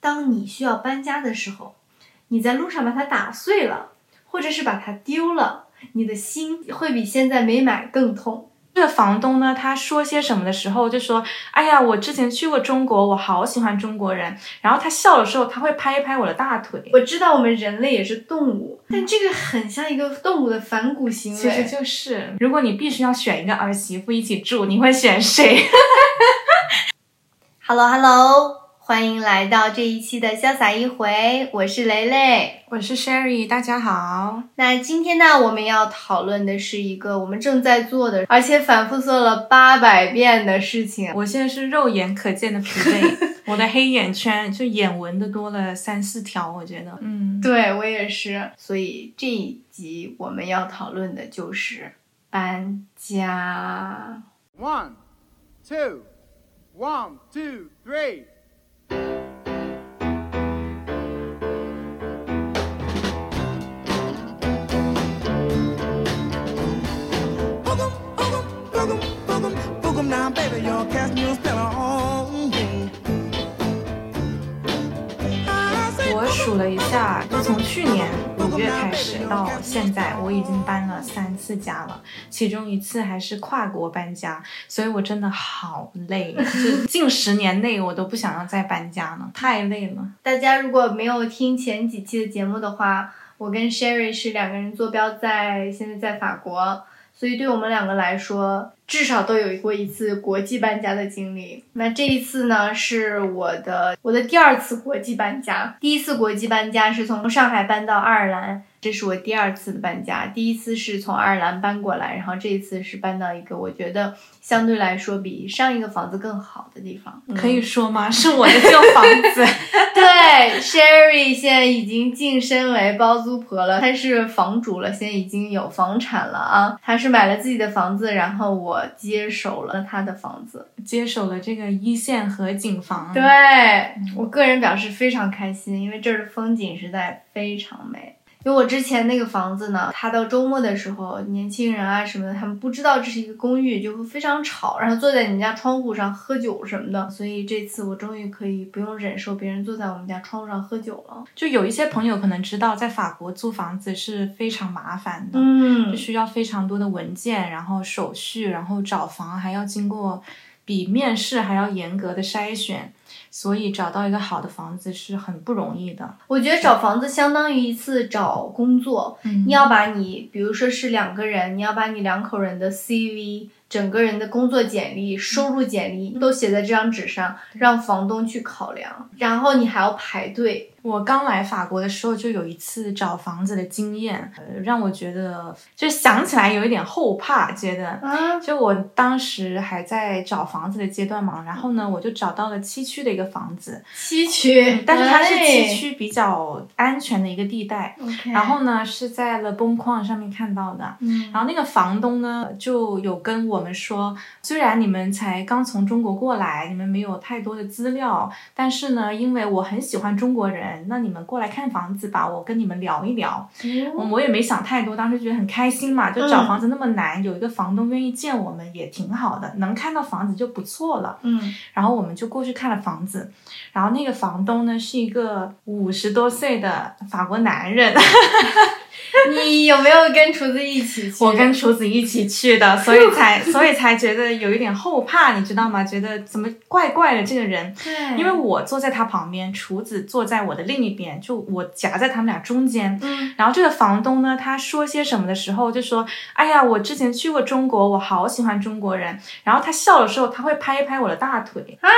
当你需要搬家的时候，你在路上把它打碎了，或者是把它丢了，你的心会比现在没买更痛。这个房东呢，他说些什么的时候就说：“哎呀，我之前去过中国，我好喜欢中国人。”然后他笑的时候，他会拍一拍我的大腿。我知道我们人类也是动物，但这个很像一个动物的反骨行为。其实就是，如果你必须要选一个儿媳妇一起住，你会选谁？Hello Hello。欢迎来到这一期的潇洒一回，我是雷雷，我是 Sherry，大家好。那今天呢，我们要讨论的是一个我们正在做的，而且反复做了八百遍的事情。我现在是肉眼可见的疲惫，我的黑眼圈就眼纹的多了三四条，我觉得。嗯，对我也是。所以这一集我们要讨论的就是搬家。One, two, one, two, three. 我数了一下，就从去年五月开始到现在，我已经搬了三次家了，其中一次还是跨国搬家，所以我真的好累，就近十年内我都不想要再搬家了，太累了。大家如果没有听前几期的节目的话，我跟 Sherry 是两个人坐标在现在在法国。所以对我们两个来说，至少都有过一次国际搬家的经历。那这一次呢，是我的我的第二次国际搬家。第一次国际搬家是从上海搬到爱尔兰。这是我第二次的搬家，第一次是从爱尔兰搬过来，然后这一次是搬到一个我觉得相对来说比上一个房子更好的地方。可以说吗？是我的旧房子。对，Sherry 现在已经晋升为包租婆了，她是房主了，现在已经有房产了啊。她是买了自己的房子，然后我接手了她的房子，接手了这个一线河景房。对我个人表示非常开心，因为这儿的风景实在非常美。因为我之前那个房子呢，它到周末的时候，年轻人啊什么的，他们不知道这是一个公寓，就会非常吵，然后坐在你家窗户上喝酒什么的。所以这次我终于可以不用忍受别人坐在我们家窗户上喝酒了。就有一些朋友可能知道，在法国租房子是非常麻烦的，嗯，就需要非常多的文件，然后手续，然后找房还要经过比面试还要严格的筛选。所以找到一个好的房子是很不容易的。我觉得找房子相当于一次找工作，你要把你，比如说是两个人，你要把你两口人的 CV。整个人的工作简历、收入简历都写在这张纸上，让房东去考量，然后你还要排队。我刚来法国的时候就有一次找房子的经验，呃，让我觉得就想起来有一点后怕，觉得啊，就我当时还在找房子的阶段嘛，然后呢，我就找到了七区的一个房子，西区，但是它是西区比较安全的一个地带，然后呢是在了崩矿上面看到的，嗯，然后那个房东呢就有跟我。们说，虽然你们才刚从中国过来，你们没有太多的资料，但是呢，因为我很喜欢中国人，那你们过来看房子吧，我跟你们聊一聊。我也没想太多，当时觉得很开心嘛，就找房子那么难，有一个房东愿意见我们也挺好的，能看到房子就不错了。嗯，然后我们就过去看了房房子，然后那个房东呢是一个五十多岁的法国男人。你有没有跟厨子一起去？我跟厨子一起去的，所以才所以才觉得有一点后怕，你知道吗？觉得怎么怪怪的这个人。对。因为我坐在他旁边，厨子坐在我的另一边，就我夹在他们俩中间。嗯。然后这个房东呢，他说些什么的时候，就说：“哎呀，我之前去过中国，我好喜欢中国人。”然后他笑的时候，他会拍一拍我的大腿。啊。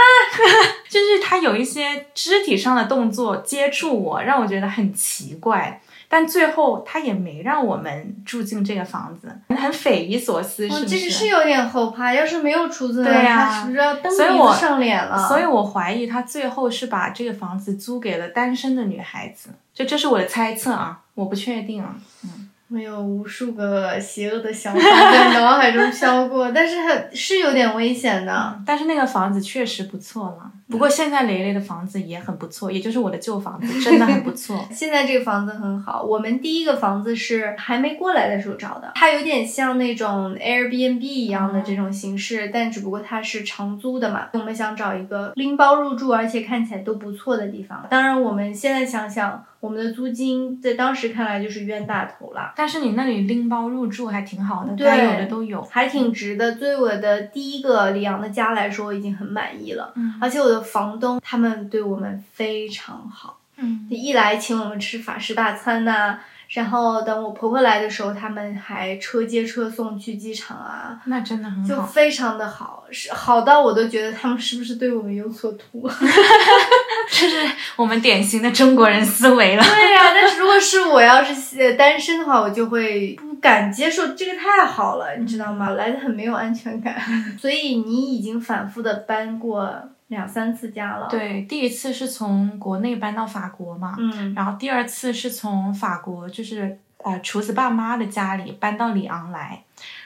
就是他有一些肢体上的动作接触我，让我觉得很奇怪。但最后他也没让我们住进这个房子，很匪夷所思，是不是？这个是有点后怕。要是没有厨子，对呀，他是不是要蹬鼻子上脸了？所以我怀疑他最后是把这个房子租给了单身的女孩子。就这是我的猜测啊，我不确定啊。嗯我有无数个邪恶的想法在脑海中飘过，但是很是有点危险的。但是那个房子确实不错了。不过现在雷雷的房子也很不错，也就是我的旧房子，真的很不错。现在这个房子很好。我们第一个房子是还没过来的时候找的，它有点像那种 Airbnb 一样的这种形式，但只不过它是长租的嘛。我们想找一个拎包入住，而且看起来都不错的地方。当然，我们现在想想。我们的租金在当时看来就是冤大头了，但是你那里拎包入住还挺好的，该有的都有，还挺值的。对我的第一个里昂的家来说，我已经很满意了。嗯，而且我的房东他们对我们非常好。嗯，一来请我们吃法式大餐呐。然后等我婆婆来的时候，他们还车接车送去机场啊，那真的很好，就非常的好，是好到我都觉得他们是不是对我们有所图？这是我们典型的中国人思维了。对呀，但是如果是我 要是单身的话，我就会不敢接受，这个太好了，你知道吗？来的很没有安全感。所以你已经反复的搬过。两三次家了，对，第一次是从国内搬到法国嘛，嗯，然后第二次是从法国，就是呃厨子爸妈的家里搬到里昂来。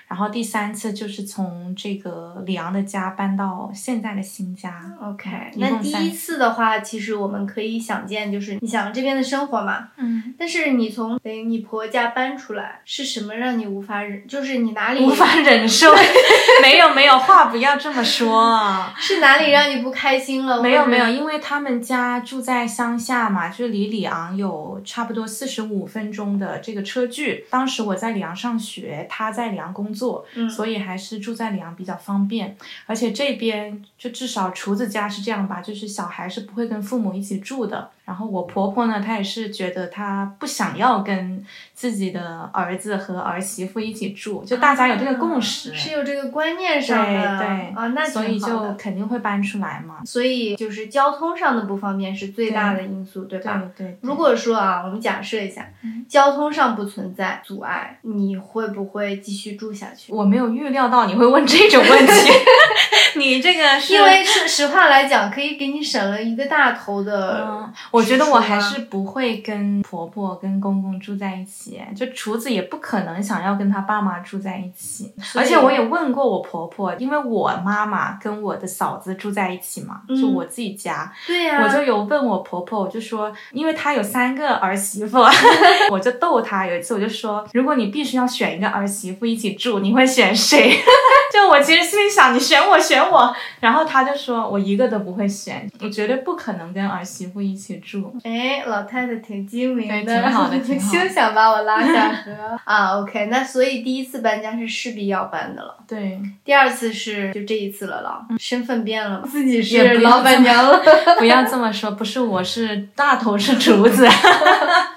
然后第三次就是从这个里昂的家搬到现在的新家。OK，那第一次的话，其实我们可以想见，就是你想这边的生活嘛。嗯。但是你从等于你婆家搬出来，是什么让你无法忍？就是你哪里无法忍受？没有没有，话不要这么说。是哪里让你不开心了？没有没有，因为他们家住在乡下嘛，就离里昂有差不多四十五分钟的这个车距。当时我在里昂上学，他在里昂工。做，所以还是住在里昂比较方便，而且这边就至少厨子家是这样吧，就是小孩是不会跟父母一起住的。然后我婆婆呢，她也是觉得她不想要跟自己的儿子和儿媳妇一起住，就大家有这个共识，是有这个观念上的，对啊，那所以就肯定会搬出来嘛。所以就是交通上的不方便是最大的因素，对吧？对。如果说啊，我们假设一下，交通上不存在阻碍，你会不会继续住下去？我没有预料到你会问这种问题，你这个是因为是实话来讲，可以给你省了一个大头的。我觉得我还是不会跟婆婆跟公公住在一起，就厨子也不可能想要跟他爸妈住在一起。而且我也问过我婆婆，因为我妈妈跟我的嫂子住在一起嘛，就我自己家。对呀。我就有问我婆婆，我就说，因为她有三个儿媳妇，我就逗她。有一次我就说，如果你必须要选一个儿媳妇一起住，你会选谁？就我其实心里想，你选我，选我。然后她就说，我一个都不会选，我绝对不可能跟儿媳妇一起住。哎，老太太挺精明的，挺好的，挺好。休想把我拉下 河啊！OK，那所以第一次搬家是势必要搬的了。对，第二次是就这一次了了，身份变了，自己是老板娘了。不要这么说，不是我是大头是厨子。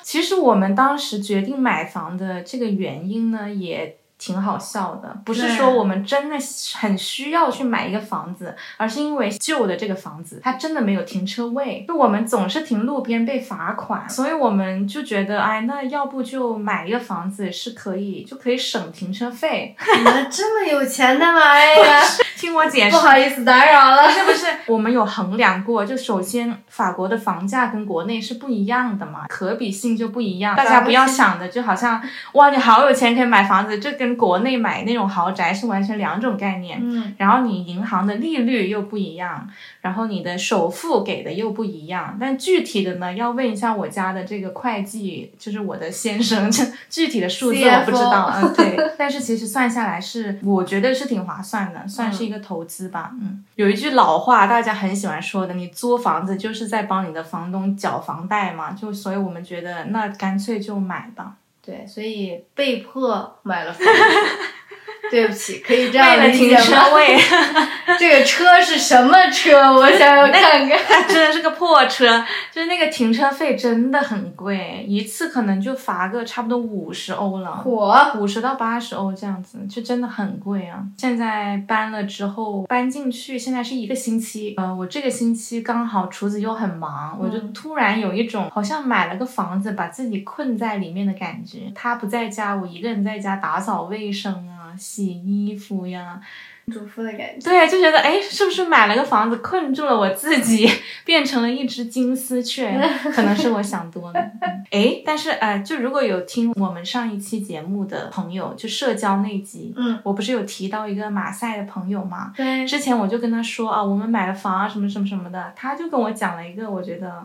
其实我们当时决定买房的这个原因呢，也。挺好笑的，不是说我们真的很需要去买一个房子，而是因为旧的这个房子它真的没有停车位，就我们总是停路边被罚款，所以我们就觉得，哎，那要不就买一个房子是可以，就可以省停车费。你们这么有钱的吗？哎呀，听我解释，不好意思打扰了。是不是？我们有衡量过，就首先法国的房价跟国内是不一样的嘛，可比性就不一样。大家不要想的就好像哇，你好有钱可以买房子，这跟跟国内买那种豪宅是完全两种概念，嗯，然后你银行的利率又不一样，然后你的首付给的又不一样，但具体的呢，要问一下我家的这个会计，就是我的先生，这 具体的数字我不知道嗯，对，但是其实算下来是，我觉得是挺划算的，算是一个投资吧，嗯，有一句老话大家很喜欢说的，你租房子就是在帮你的房东缴房贷嘛，就所以我们觉得那干脆就买吧。对，所以被迫买了房子。对不起，可以这样理解吗？这个车是什么车？我想要 看看。真的是个破车，就是那个停车费真的很贵，一次可能就罚个差不多五十欧了。火，五十到八十欧这样子，就真的很贵啊！现在搬了之后搬进去，现在是一个星期。呃，我这个星期刚好厨子又很忙，我就突然有一种好像买了个房子把自己困在里面的感觉。他不在家，我一个人在家打扫卫生啊。洗衣服呀，主妇的感觉。对，就觉得哎，是不是买了个房子困住了我自己，变成了一只金丝雀？可能是我想多了。哎，但是哎，就如果有听我们上一期节目的朋友，就社交那集，嗯，我不是有提到一个马赛的朋友嘛？对，之前我就跟他说啊，我们买了房啊，什么什么什么的，他就跟我讲了一个我觉得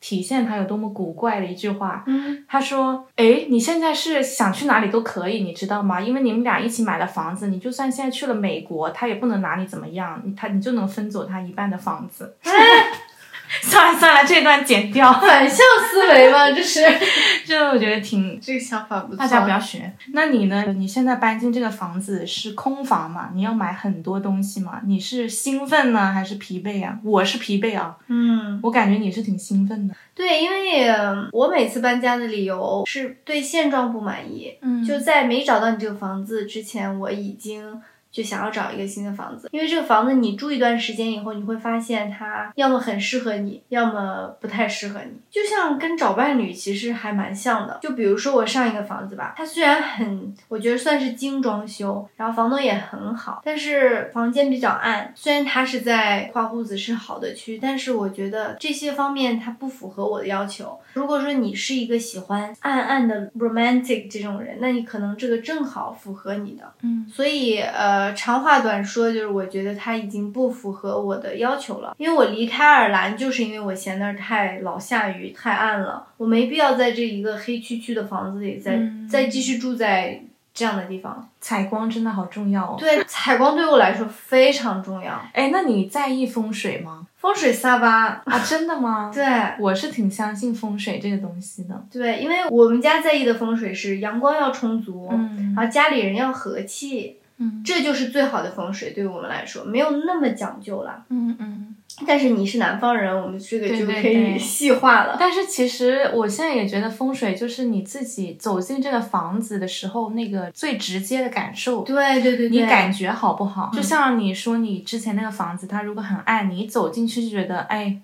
体现他有多么古怪的一句话。嗯，他说：“哎，你现在是想去哪里都可以，你知道吗？因为你们俩一起买了房子，你就算现在去了美国，他也不能拿你怎么样，你他你就能分走他一半的房子。算了算了，这段剪掉，反向思维嘛，这是 就我觉得挺这个想法不错。大家不要学。那你呢？你现在搬进这个房子是空房嘛？你要买很多东西嘛？你是兴奋呢，还是疲惫啊？我是疲惫啊，嗯，我感觉你是挺兴奋的。对，因为呃我每次搬家的理由是对现状不满意，嗯就在没找到你这个房子之前，我已经就想要找一个新的房子，因为这个房子你住一段时间以后，你会发现它要么很适合你，要么不太适合你，就像跟找伴侣其实还蛮像的。就比如说我上一个房子吧，它虽然很，我觉得算是精装修，然后房东也很好，但是房间比较暗。虽然它是在花户子是好的区，但是我觉得这些方面它不符合我的要求。如果说你是一个喜欢暗暗的 romantic 这种人，那你可能这个正好符合你的。嗯所以呃，长话短说，就是我觉得它已经不符合我的要求了。因为我离开爱尔兰，就是因为我嫌那儿太老下雨、太暗了，我没必要在这一个黑黢黢的房子里再、嗯再继续住在这样的地方。采光真的好重要哦。对，采光对我来说非常重要。哎，那你在意风水吗？风水沙巴，啊，真的吗？对我是挺相信风水这个东西的。对，因为我们家在意的风水是阳光要充足，嗯然后家里人要和气，嗯这就是最好的风水。对于我们来说，没有那么讲究了。嗯嗯。但是你是南方人，我们这个就可以细化了。但是其实我现在也觉得风水就是你自己走进这个房子的时候那个最直接的感受。对对对对，你感觉好不好？就像你说你之前那个房子，它如果很暗，你一走进去就觉得哎，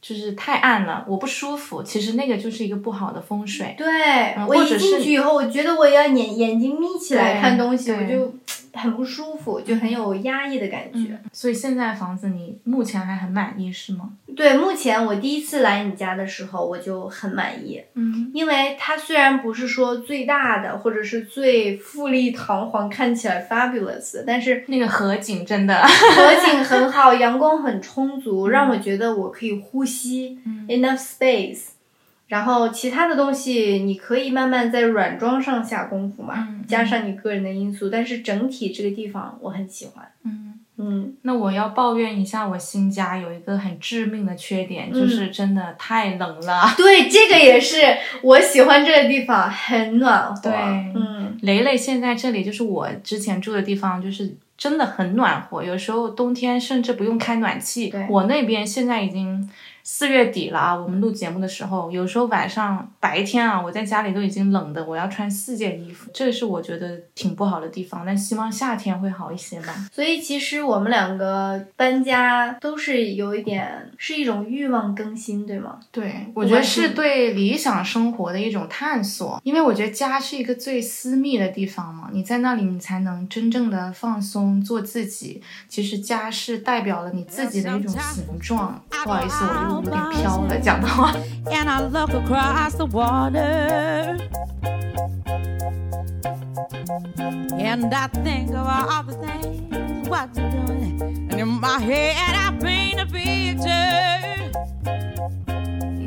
就是太暗了，我不舒服。其实那个就是一个不好的风水。对、我一进去以后，我觉得我要眼眼睛眯起来看东西，我就很不舒服，就很有压抑的感觉。所以现在房子你目前还很满意是吗？对，目前我第一次来你家的时候，我就很满意，嗯因为它虽然不是说最大的，或者是最富丽堂皇、看起来 fabulous，但是那个河景真的，河景很好，阳光很充足，让我觉得我可以呼吸、嗯 enough space。然后其他的东西你可以慢慢在软装上下功夫嘛，嗯加上你个人的因素，但是整体这个地方我很喜欢。嗯。嗯，那我要抱怨一下，我新家有一个很致命的缺点，嗯就是真的太冷了。对，这个也是我喜欢这个地方，很暖和。对嗯，雷雷现在这里就是我之前住的地方，就是真的很暖和，有时候冬天甚至不用开暖气对。我那边现在已经四月底了啊，我们录节目的时候，有时候晚上白天啊，我在家里都已经冷的，我要穿四件衣服，这是我觉得挺不好的地方。但希望夏天会好一些吧。所以其实我们两个搬家都是有一点是一种欲望更新，对吗？对，我觉得是对理想生活的一种探索，因为我觉得家是一个最私密的地方嘛，你在那里你才能真正的放松，做自己。其实家是代表了你自己的一种形状。不好意思，我又有点 飘了，讲的话。 and I look across the water. And I think of all the things what you're doing. And in my head, I paint a picture.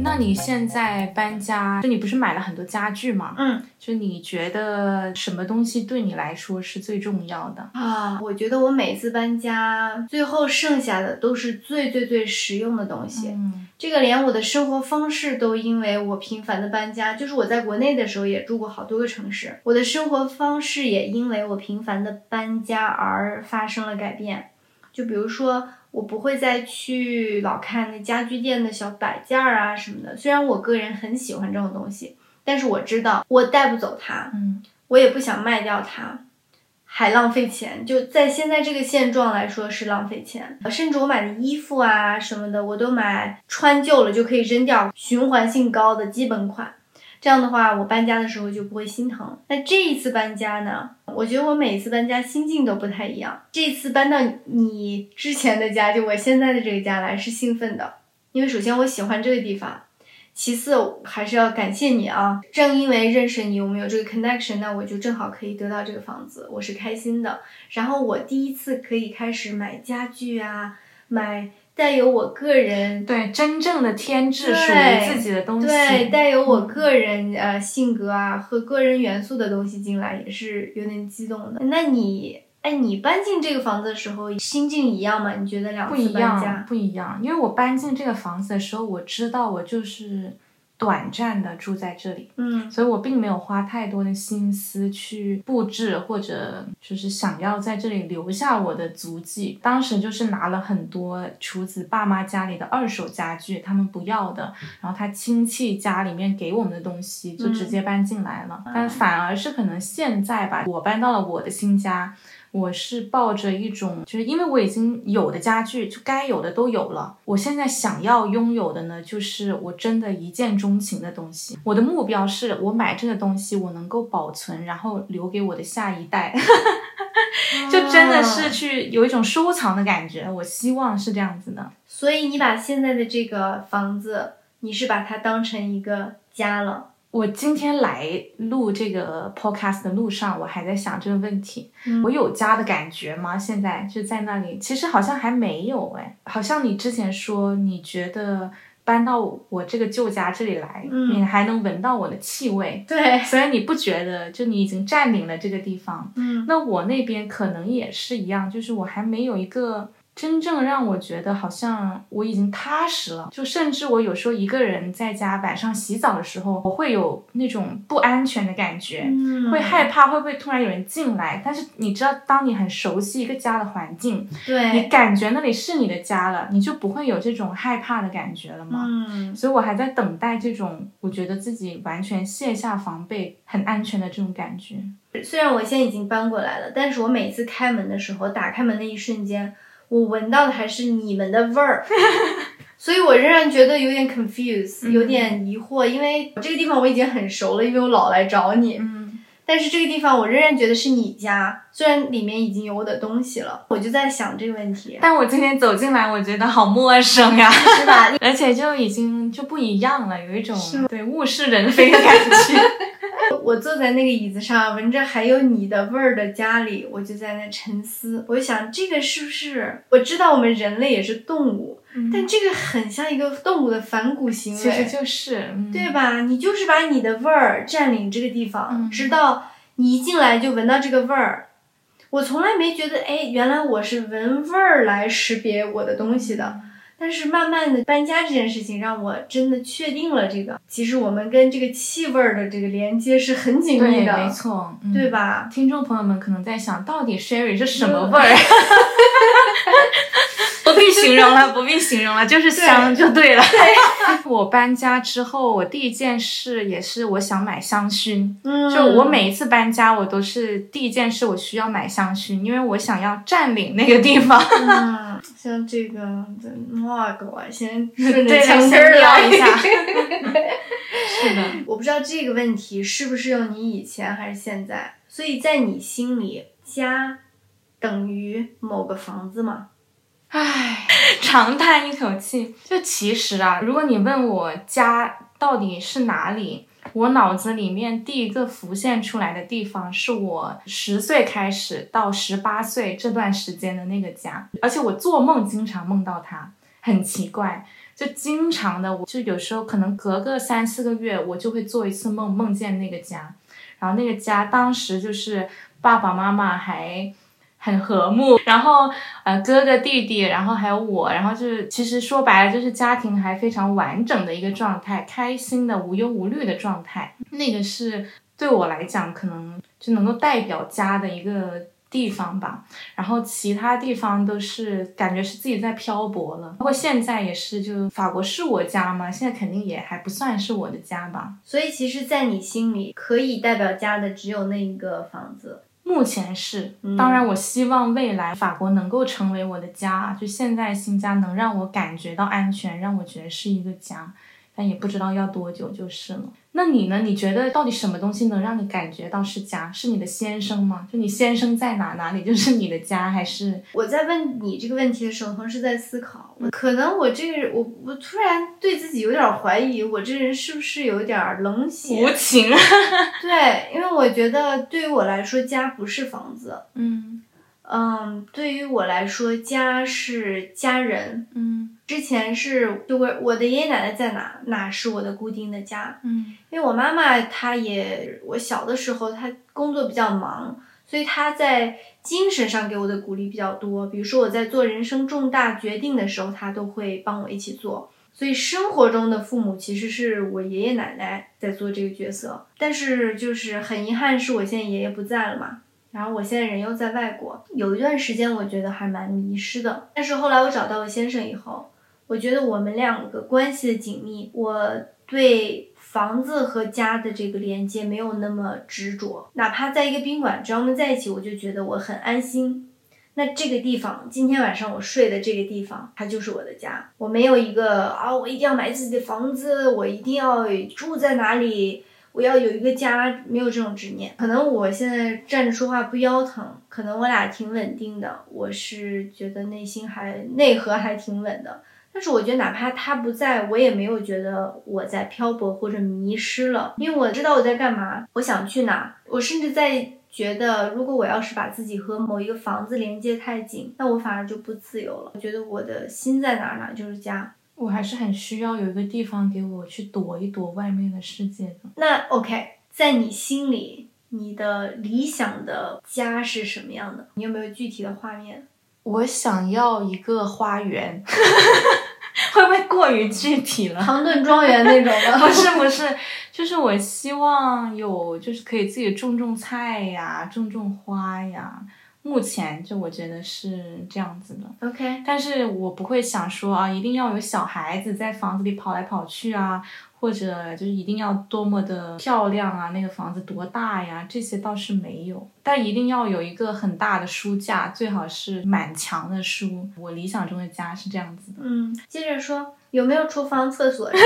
那你现在搬家，就你不是买了很多家具吗？嗯就你觉得什么东西对你来说是最重要的？啊，我觉得我每次搬家，最后剩下的都是最最最实用的东西。嗯这个连我的生活方式都因为我频繁的搬家，就是我在国内的时候也住过好多个城市，我的生活方式也因为我频繁的搬家而发生了改变。就比如说，我不会再去老看那家居店的小摆件儿啊什么的，虽然我个人很喜欢这种东西，但是我知道我带不走它，嗯我也不想卖掉它，还浪费钱。就在现在这个现状来说是浪费钱，甚至我买的衣服啊什么的，我都买穿旧了就可以扔掉，循环性高的基本款。这样的话，我搬家的时候就不会心疼。那这一次搬家呢？我觉得我每次搬家心境都不太一样。这次搬到你之前的家，就我现在的这个家来，是兴奋的，因为首先我喜欢这个地方，其次还是要感谢你啊。正因为认识你，我们有这个 connection，那我就正好可以得到这个房子，我是开心的。然后我第一次可以开始买家具啊，买。带有我个人对真正的天质属于自己的东西，对带有我个人呃性格啊和个人元素的东西进来，也是有点激动的。那你哎，你搬进这个房子的时候心境一样吗？你觉得两次搬家不一样？因为我搬进这个房子的时候，我知道我就是。短暂的住在这里，嗯，所以我并没有花太多的心思去布置，或者就是想要在这里留下我的足迹。当时就是拿了很多厨子爸妈家里的二手家具，他们不要的，然后他亲戚家里面给我们的东西就直接搬进来了。但反而是可能现在吧，我搬到了我的新家。我是抱着一种，就是因为我已经有的家具，就该有的都有了。我现在想要拥有的呢，就是我真的一见钟情的东西。我的目标是我买这个东西，我能够保存，然后留给我的下一代，就真的是去有一种收藏的感觉。我希望是这样子的。所以你把现在的这个房子，你是把它当成一个家了。我今天来录这个 podcast 的路上，我还在想这个问题。我有家的感觉吗？现在就在那里，其实好像还没有哎。好像你之前说，你觉得搬到我这个旧家这里来，你还能闻到我的气味。对，所以你不觉得，就你已经占领了这个地方。嗯，那我那边可能也是一样，就是我还没有一个。真正让我觉得好像我已经踏实了，就甚至我有时候一个人在家晚上洗澡的时候，我会有那种不安全的感觉，会害怕会不会突然有人进来。但是你知道，当你很熟悉一个家的环境，对你感觉那里是你的家了，你就不会有这种害怕的感觉了嘛。嗯，所以我还在等待这种，我觉得自己完全卸下防备、很安全的这种感觉。虽然我现在已经搬过来了，但是我每次开门的时候，打开门的一瞬间。我闻到的还是你们的味儿，所以我仍然觉得有点 confused，有点疑惑，因为这个地方我已经很熟了，因为我老来找你。嗯，但是这个地方我仍然觉得是你家，虽然里面已经有我的东西了，我就在想这个问题。但我今天走进来，我觉得好陌生呀，是吧？而且就已经就不一样了，有一种对物是人非的感觉。我坐在那个椅子上，闻着还有你的味儿的家里，我就在那沉思。我就想，这个是不是？我知道我们人类也是动物，但这个很像一个动物的反骨行为。其实就是，对吧？你就是把你的味儿占领这个地方，直到你一进来就闻到这个味儿。我从来没觉得，哎，原来我是闻味儿来识别我的东西的。但是慢慢的搬家这件事情让我真的确定了这个，其实我们跟这个气味的这个连接是很紧密的，没错，对吧？听众朋友们可能在想到底 Sherry 是什么味儿？不必形容了，不必形容了，就是香就对了。我搬家之后，我第一件事也是我想买香薰。嗯，就我每一次搬家，我都是第一件事我需要买香薰，因为我想要占领那个地方。嗯，像这个，哇个我先顺着香根聊一下。是的，我不知道这个问题是不是用你以前还是现在。所以在你心里，家等于某个房子吗？唉，长叹一口气。就其实啊，如果你问我家到底是哪里，我脑子里面第一个浮现出来的地方是我十岁开始到十八岁这段时间的那个家，而且我做梦经常梦到它，很奇怪，就经常的，我就有时候可能隔个三四个月，我就会做一次梦，梦见那个家，然后那个家当时就是爸爸妈妈还。很和睦，然后呃哥哥弟弟，然后还有我，然后就是其实说白了就是家庭还非常完整的一个状态，开心的无忧无虑的状态。那个是对我来讲可能就能够代表家的一个地方吧。然后其他地方都是感觉是自己在漂泊了，包括现在也是，就法国是我家吗？现在肯定也还不算是我的家吧。所以其实，在你心里可以代表家的只有那一个房子。目前是，当然，我希望未来法国能够成为我的家。就现在新家能让我感觉到安全，让我觉得是一个家。但也不知道要多久就是了。那你呢？你觉得到底什么东西能让你感觉到是家？是你的先生吗？就你先生在哪，哪里就是你的家，还是？我在问你这个问题的时候，同时在思考，可能我这个人，我我突然对自己有点怀疑，我这人是不是有点冷血？无情。对，因为我觉得对于我来说，家不是房子。嗯嗯，对于我来说，家是家人。嗯之前是就我我的爷爷奶奶在哪，哪是我的固定的家。嗯因为我妈妈她也，我小的时候她工作比较忙，所以她在精神上给我的鼓励比较多。比如说我在做人生重大决定的时候，她都会帮我一起做。所以生活中的父母其实是我爷爷奶奶在做这个角色，但是就是很遗憾，是我现在爷爷不在了嘛。然后我现在人又在外国，有一段时间我觉得还蛮迷失的。但是后来我找到了先生以后，我觉得我们两个关系的紧密，我对房子和家的这个连接没有那么执着。哪怕在一个宾馆，只要我们在一起，我就觉得我很安心。那这个地方，今天晚上我睡的这个地方，它就是我的家。我没有一个啊，我一定要买自己的房子，我一定要住在哪里，我要有一个家，没有这种执念。可能我现在站着说话不腰疼，可能我俩挺稳定的，我是觉得内心还内核还挺稳的。但是我觉得，哪怕他不在，我也没有觉得我在漂泊或者迷失了，因为我知道我在干嘛，我想去哪。我甚至在觉得，如果我要是把自己和某一个房子连接太紧，那我反而就不自由了。我觉得我的心在哪儿，哪儿就是家。我还是很需要有一个地方给我去躲一躲外面的世界的。那 OK，在你心里，你的理想的家是什么样的？你有没有具体的画面？我想要一个花园，会不会过于具体了？唐顿庄园那种的？不是不是，就是我希望有，就是可以自己种种菜呀，种种花呀。目前就我觉得是这样子的，OK，但是我不会想说啊，一定要有小孩子在房子里跑来跑去啊，或者就是一定要多么的漂亮啊，那个房子多大呀，这些倒是没有。但一定要有一个很大的书架，最好是满墙的书。我理想中的家是这样子的。嗯，接着说，有没有厨房、厕所？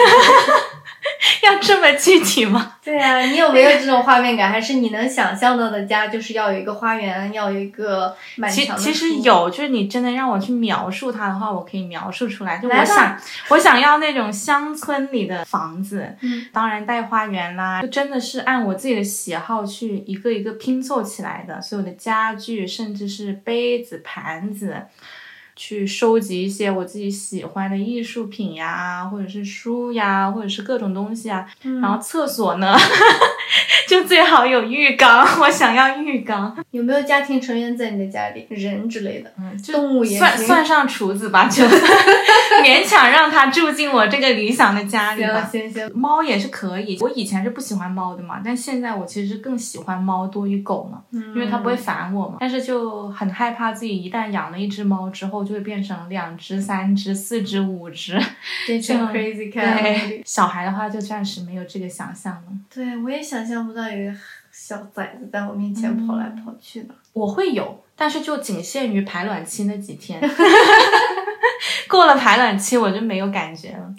要这么具体吗？对啊，你有没有这种画面感？还是你能想象到的家就是要有一个花园，要有一个满其墙的其实有，就是你真的让我去描述它的话，我可以描述出来。就我想，我想要那种乡村里的房子，嗯，当然带花园啦，就真的是按我自己的喜好去一个一个拼凑起来的，所有的家具，甚至是杯子、盘子。去收集一些我自己喜欢的艺术品呀，或者是书呀，或者是各种东西啊。嗯然后厕所呢，就最好有浴缸，我想要浴缸。有没有家庭成员在你的家里，人之类的？嗯，就动物也算行算上厨子吧，就 勉强让它住进我这个理想的家里行吧。行行，猫也是可以，我以前是不喜欢猫的嘛，但现在我其实更喜欢猫多于狗嘛，因为它不会烦我嘛。但是就很害怕自己一旦养了一只猫之后，就会变成两只、三只、四只、五只。变成 crazy cat。对，小孩的话就暂时没有这个想象了。对，我也想象不到有一个小崽子在我面前跑来跑去的。我会有，但是就仅限于排卵期那几天，过了排卵期我就没有感觉了。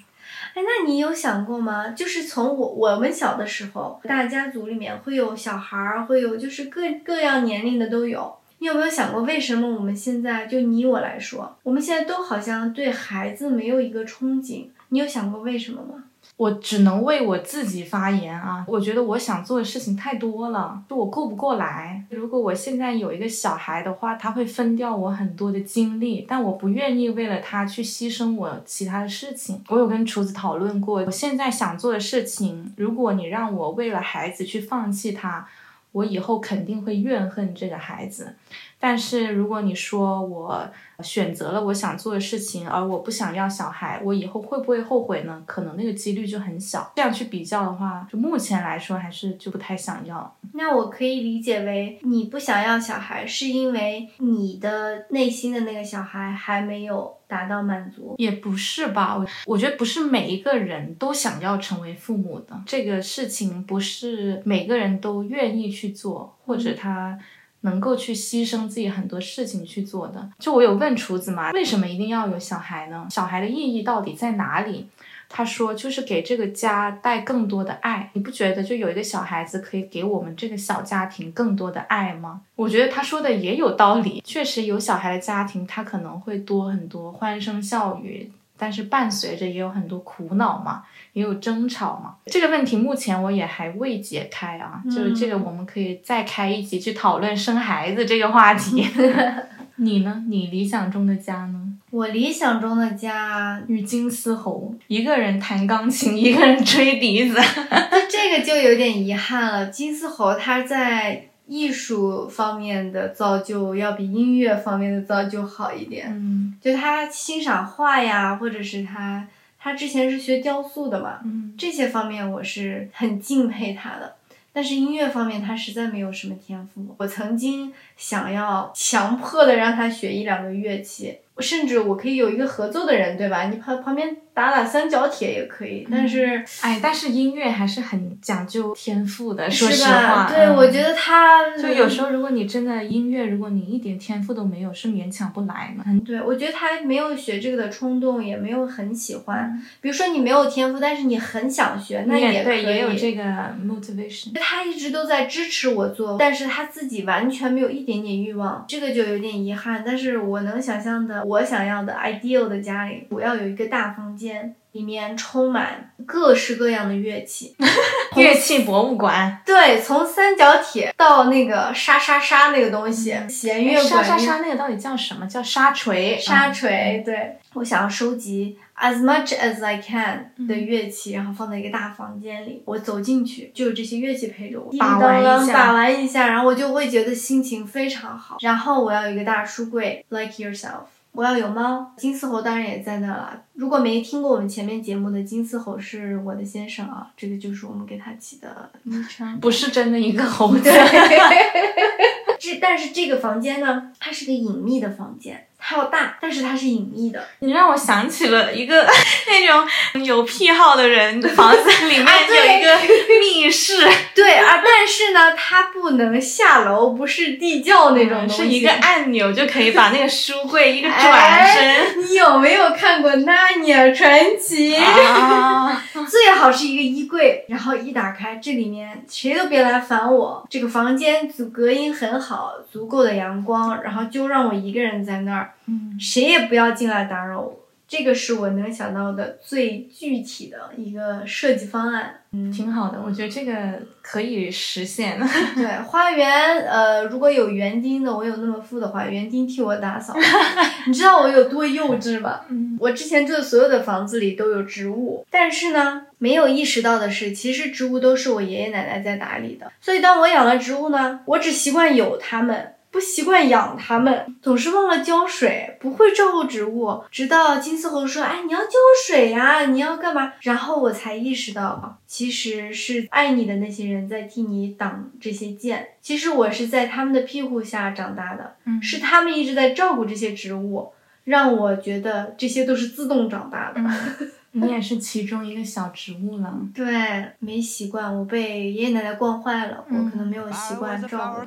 哎，那你有想过吗？就是从我我们小的时候，大家族里面会有小孩儿，会有就是各各样年龄的都有。你有没有想过，为什么我们现在就你我来说，我们现在都好像对孩子没有一个憧憬？你有想过为什么吗？我只能为我自己发言啊！我觉得我想做的事情太多了，就我顾不过来。如果我现在有一个小孩的话，他会分掉我很多的精力，但我不愿意为了他去牺牲我其他的事情。我有跟厨子讨论过，我现在想做的事情，如果你让我为了孩子去放弃他，我以后肯定会怨恨这个孩子。但是如果你说我选择了我想做的事情，而我不想要小孩，我以后会不会后悔呢？可能那个几率就很小。这样去比较的话，就目前来说还是就不太想要。那我可以理解为你不想要小孩，是因为你的内心的那个小孩还没有达到满足。也不是吧，我我觉得不是每一个人都想要成为父母的，这个事情不是每个人都愿意去做，或者他能够去牺牲自己很多事情去做的。就我有问厨子嘛，为什么一定要有小孩呢？小孩的意义到底在哪里？他说就是给这个家带更多的爱。你不觉得就有一个小孩子可以给我们这个小家庭更多的爱吗？我觉得他说的也有道理，确实有小孩的家庭，他可能会多很多欢声笑语，但是伴随着也有很多苦恼嘛。也有争吵嘛？这个问题目前我也还未解开啊，就是这个我们可以再开一集去讨论生孩子这个话题。你呢？你理想中的家呢？我理想中的家与金丝猴一个人弹钢琴，一个人吹笛子，那这个就有点遗憾了。金丝猴他在艺术方面的造就要比音乐方面的造就好一点，嗯就他欣赏画呀，或者是他他之前是学雕塑的嘛，嗯这些方面我是很敬佩他的。但是音乐方面，他实在没有什么天赋。我曾经想要强迫的让他学一两个乐器，甚至我可以有一个合作的人，对吧？你旁旁边打打三角铁也可以。但是，哎，但是音乐还是很讲究天赋的，说是实话。吧？对，嗯我觉得他就有时候，如果你真的音乐，如果你一点天赋都没有，是勉强不来嘛。对，我觉得他没有学这个的冲动，也没有很喜欢。嗯比如说你没有天赋，但是你很想学，那你也对。也有这个 motivation。他一直都在支持我做，但是他自己完全没有一点点欲望，这个就有点遗憾。但是我能想象的，我想要的 ideal 的家里，我要有一个大房间，里面充满各式各样的乐器。乐器博物馆，对，从三角铁到那个沙沙沙那个东西，弦乐哎沙管沙沙那个到底叫什么？叫沙锤。沙嗯锤，对我想要收集 as much as I can 的乐器，然后放在一个大房间里。我走进去就有这些乐器陪着我，把玩一下把玩一下，然后我就会觉得心情非常好。然后我要有一个大书柜，like yourself。我要有猫，金丝猴当然也在那了。如果没听过我们前面节目的，金丝猴是我的先生啊，这个就是我们给他起的昵称。不是真的一个猴子。这但是这个房间呢，它是个隐秘的房间，它要大，但是它是隐秘的。你让我想起了一个 那种有癖好的人的房子 里面啊有一个 密室，对啊，但是呢，它不能下楼，不是地窖那种东西。是一个按钮就可以把那个书柜一个转哎身。你有没有看过《纳尼亚传奇》啊，最好是一个衣柜，然后一打开，这里面谁都别来烦我。这个房间足隔音很好，足够的阳光，然后就让我一个人在那儿，嗯谁也不要进来打扰我。这个是我能想到的最具体的一个设计方案。嗯，挺好的，我觉得这个可以实现。对，花园，呃，如果有园丁的，我有那么富的话，园丁替我打扫。你知道我有多幼稚吗？嗯我之前住的所有的房子里都有植物，但是呢，没有意识到的是，其实植物都是我爷爷奶奶在打理的。所以当我养了植物呢，我只习惯有它们。不习惯养它们，总是忘了浇水，不会照顾植物。直到金丝猴说：“哎，你要浇水呀、你要干嘛？”然后我才意识到，其实是爱你的那些人在替你挡这些箭。其实我是在他们的庇护下长大的，嗯是他们一直在照顾这些植物，让我觉得这些都是自动长大的。你也是其中一个小植物了。对，没习惯，我被爷爷奶奶惯坏了，我可能没有 If 习 I 惯 was a 照 flower 顾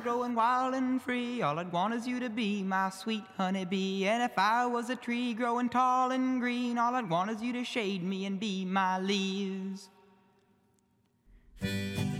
它。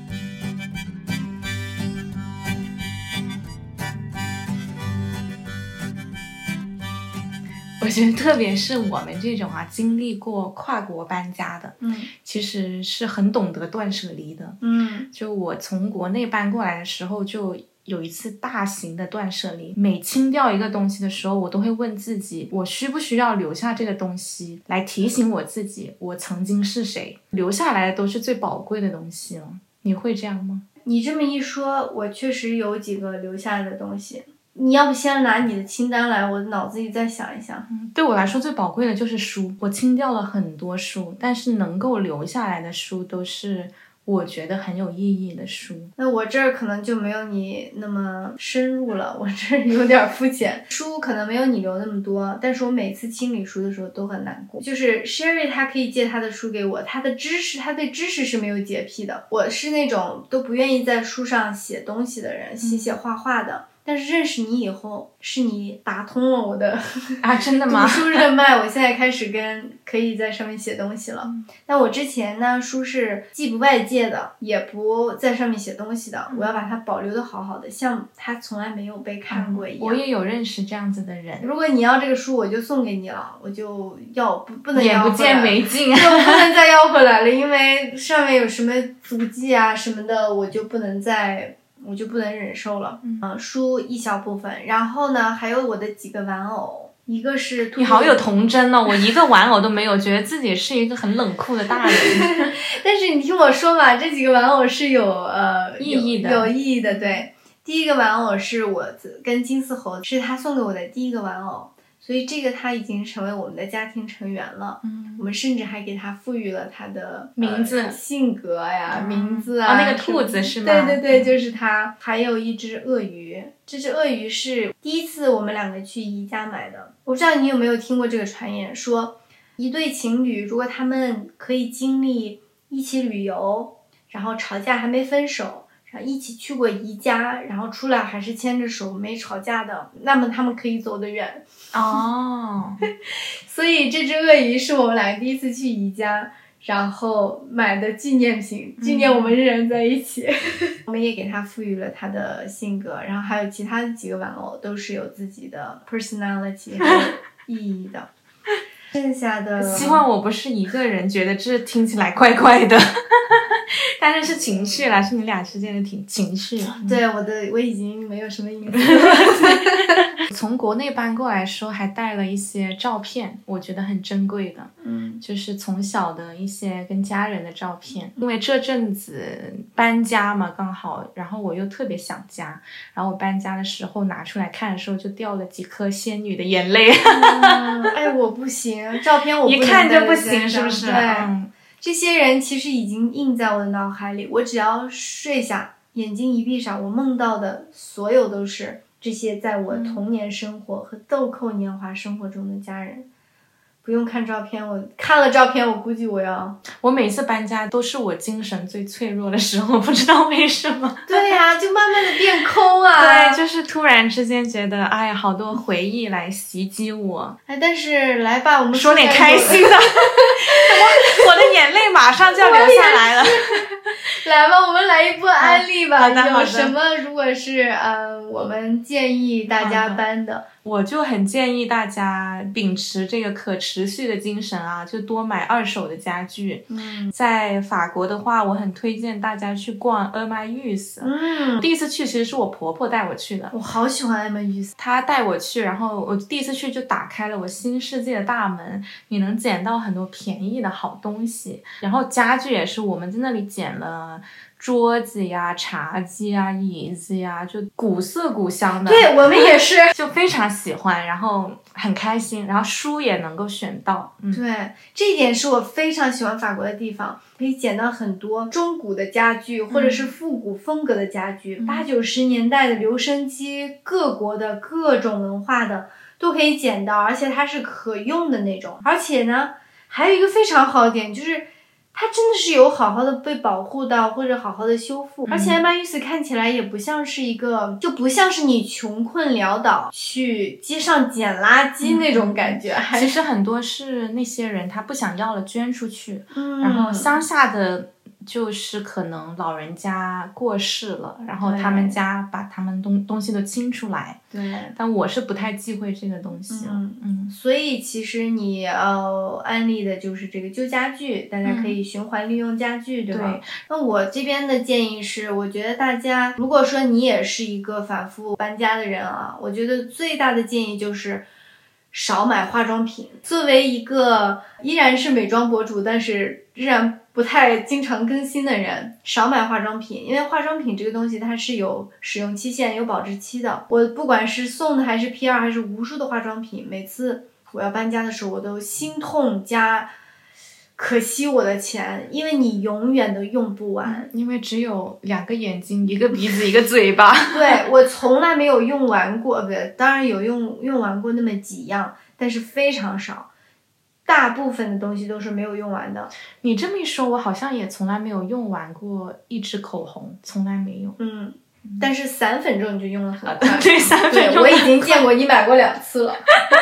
我觉得特别是我们这种啊，经历过跨国搬家的，嗯其实是很懂得断舍离的。嗯就我从国内搬过来的时候，就有一次大型的断舍离。每清掉一个东西的时候，我都会问自己，我需不需要留下这个东西，来提醒我自己，我曾经是谁。留下来的都是最宝贵的东西了。你会这样吗？你这么一说，我确实有几个留下来的东西。你要不先拿你的清单来，我脑子里再想一想。对我来说，最宝贵的就是书。我清掉了很多书，但是能够留下来的书都是我觉得很有意义的书。那我这儿可能就没有你那么深入了，我这儿有点肤浅。书可能没有你留那么多，但是我每次清理书的时候都很难过。就是 Sherry 他可以借他的书给我，他的知识，他对知识是没有洁癖的。我是那种都不愿意在书上写东西的人，写写画画的。但是认识你以后，是你打通了我的 啊，真的读吗？书热脉，我现在开始跟可以在上面写东西了。嗯但我之前呢，书是既不外借的，也不在上面写东西的，嗯我要把它保留的好好的，像它从来没有被看过一样。我也有认识这样子的人，如果你要这个书，我就送给你了，我就要不不能眼不见要回来为净。就不能再要回来了，因为上面有什么足迹啊什么的，我就不能再，我就不能忍受了。嗯书一小部分，然后呢，还有我的几个玩偶，一个是兔你好有童真哦，我一个玩偶都没有，觉得自己是一个很冷酷的大人。但是你听我说嘛，这几个玩偶是有呃意义的有有意义的。对，第一个玩偶是我跟金丝猴，是他送给我的第一个玩偶，所以这个它已经成为我们的家庭成员了。嗯我们甚至还给它赋予了它的名字呃性格呀、啊名字啊。哦那个兔子是吗对对对，就是它。还有一只鳄鱼，这只鳄鱼是第一次我们两个去宜家买的。我不知道你有没有听过这个传言，说一对情侣如果他们可以经历一起旅游，然后吵架还没分手。然后一起去过宜家，然后出来还是牵着手没吵架的，那么他们可以走得远。哦，所以这只鳄鱼是我们俩第一次去宜家，然后买的纪念品，纪念我们仍然在一起。我们也给它赋予了它的性格，然后还有其他的几个玩偶都是有自己的 personality 意义的。剩下的 希望我不是一个人觉得这听起来怪怪的，但是是情绪啦，是你俩之间的情情绪。对我的我已经没有什么隐私 从国内搬过来的时候，还带了一些照片，我觉得很珍贵的，嗯就是从小的一些跟家人的照片。因为这阵子搬家嘛，刚好，然后我又特别想家，然后我搬家的时候拿出来看的时候，就掉了几颗仙女的眼泪，嗯哎，我不行，照片我不一看就不行，是不是？对。嗯这些人其实已经印在我的脑海里，我只要睡下，眼睛一闭上，我梦到的所有都是这些在我童年生活和豆蔻年华生活中的家人。不用看照片，我看了照片，我估计我要……我每次搬家都是我精神最脆弱的时候，不知道为什么。对呀、就慢慢的变空啊。对，就是突然之间觉得，哎呀，好多回忆来袭击我。哎，但是来吧，我们说点点开心的，我 我的眼泪马上就要流下来了。来吧，我们来一波安利吧。有什么如果是呃，我们建议大家搬的，我就很建议大家秉持这个可持续的精神啊，就多买二手的家具。嗯在法国的话，我很推荐大家去逛 e r m a u s 嗯，第一次去其实是我婆婆带我去的，我好喜欢 M 雨丝。她带我去，然后我第一次去就打开了我新世界的大门，你能捡到很多便宜的好东西。然后家具也是我们在那里捡了桌子呀、茶几呀、椅子呀，就古色古香的。对我们也是。就非常喜欢，然后很开心，然后书也能够选到，嗯，对，这一点是我非常喜欢法国的地方，可以捡到很多中古的家具，或者是复古风格的家具，八九十年代的留声机，各国的各种文化的都可以捡到，而且它是可用的那种。而且呢，还有一个非常好的点就是。它真的是有好好的被保护到，或者好好的修复，而且艾玛玉斯看起来也不像是一个，就不像是你穷困潦倒去街上捡垃圾那种感觉，还其实很多是那些人他不想要了捐出去，嗯。然后乡下的就是可能老人家过世了，然后他们家把他们东东西都清出来，对，但我是不太忌讳这个东西，嗯嗯所以其实你呃安利的就是这个旧家具，大家可以循环利用家具，对吧？对那我这边的建议是，我觉得大家如果说你也是一个反复搬家的人啊，我觉得最大的建议就是。少买化妆品。作为一个依然是美妆博主，但是依然不太经常更新的人，少买化妆品，因为化妆品这个东西它是有使用期限、有保质期的。我不管是送的还是 PR 还是无数的化妆品，每次我要搬家的时候，我都心痛加可惜我的钱，因为你永远都用不完。因为只有两个眼睛、一个鼻子、一个嘴巴。对我从来没有用完过，不对，当然有用用完过那么几样，但是非常少，大部分的东西都是没有用完的。你这么一说，我好像也从来没有用完过一支口红，从来没有。嗯，但是散粉这种就用了很快。对，三分对，钟我已经见过你买过两次了。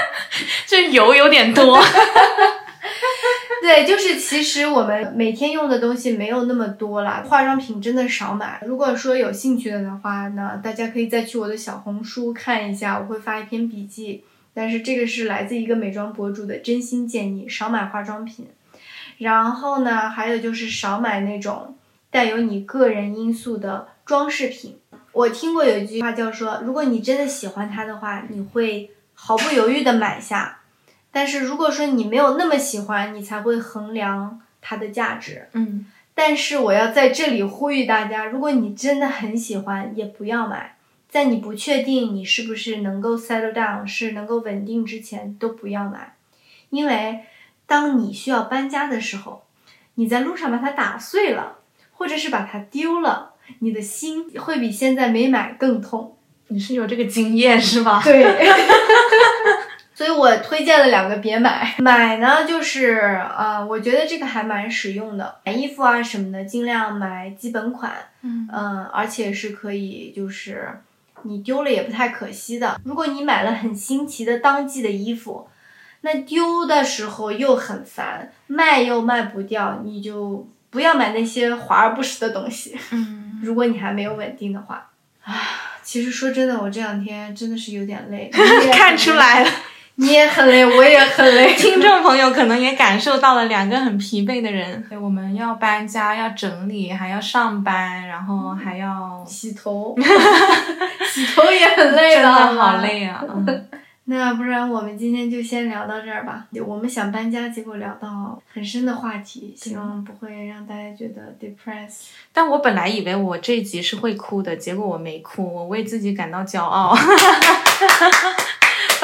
这油有点多。对，就是其实我们每天用的东西没有那么多啦，化妆品真的少买。如果说有兴趣的话呢，大家可以再去我的小红书看一下，我会发一篇笔记。但是这个是来自一个美妆博主的真心建议，少买化妆品。然后呢，还有就是少买那种带有你个人因素的装饰品。我听过有一句话叫说，如果你真的喜欢它的话，你会毫不犹豫的买下。但是如果说你没有那么喜欢，你才会衡量它的价值。嗯，但是我要在这里呼吁大家，如果你真的很喜欢，也不要买。在你不确定你是不是能够 settle down，是能够稳定之前，都不要买。因为当你需要搬家的时候，你在路上把它打碎了，或者是把它丢了，你的心会比现在没买更痛。你是有这个经验是吧？对，所以我推荐了两个别买。买呢，就是呃，我觉得这个还蛮实用的，买衣服啊什么的，尽量买基本款，嗯嗯、而且是可以就是你丢了也不太可惜的。如果你买了很新奇的当季的衣服，那丢的时候又很烦，卖又卖不掉，你就不要买那些华而不实的东西。嗯，如果你还没有稳定的话，啊，其实说真的，我这两天真的是有点累，看出来了，你也很累，我也很累。听众朋友可能也感受到了两个很疲惫的人。对，我们要搬家，要整理，还要上班，然后还要洗头，洗头也很累真的，好。累啊！嗯 那不然我们今天就先聊到这儿吧。我们想搬家，结果聊到很深的话题，希望不会让大家觉得 depressed。但我本来以为我这一集是会哭的，结果我没哭，我为自己感到骄傲。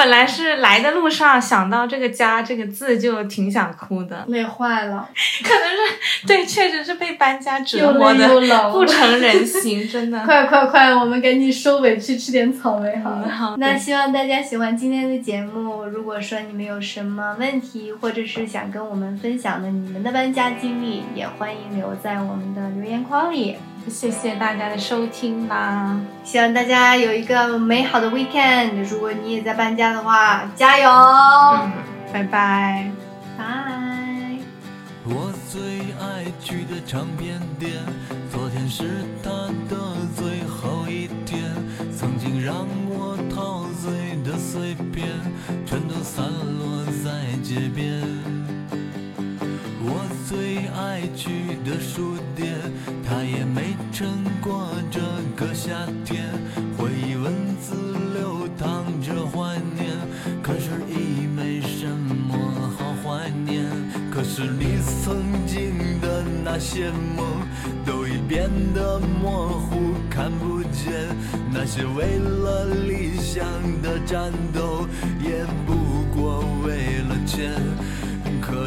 本来是来的路上想到这个“家”这个字就挺想哭的，累坏了，可能是对，确实是被搬家折磨的冷。不成人形，真的。快快快，我们赶紧收尾去吃点草莓好了。嗯好那希望大家喜欢今天的节目。如果说你们有什么问题，或者是想跟我们分享的你们的搬家经历，也欢迎留在我们的留言框里。谢谢大家的收听啦！希望大家有一个美好的 weekend。如果你也在搬家的话，加油！嗯，拜拜。拜。我最爱去的唱片店，昨天是它的最后一天。曾经让我陶醉的碎片，全都散落在街边。最爱去的书店，它也没撑过这个夏天。回忆文字流淌着怀念，可是已没什么好怀念。可是你曾经的那些梦，都已变得模糊，看不见。那些为了理想的战斗，也不过为了钱。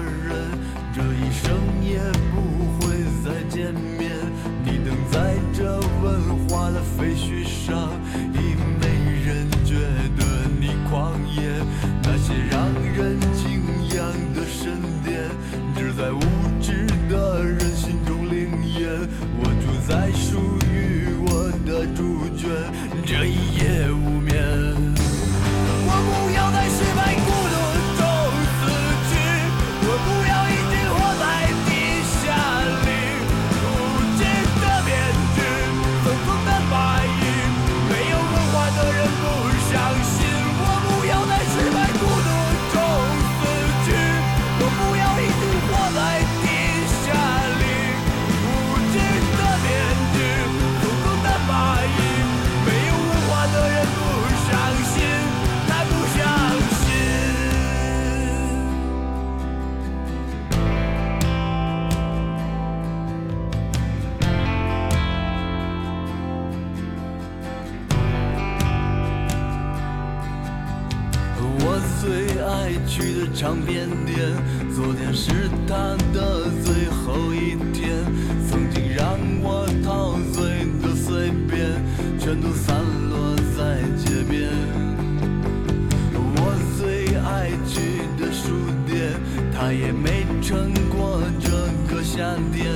人，这一生也不会再见面。唱片店，昨天是他的最后一天。曾经让我陶醉的碎片，全都散落在街边。我最爱去的书店，他也没撑过这个夏天。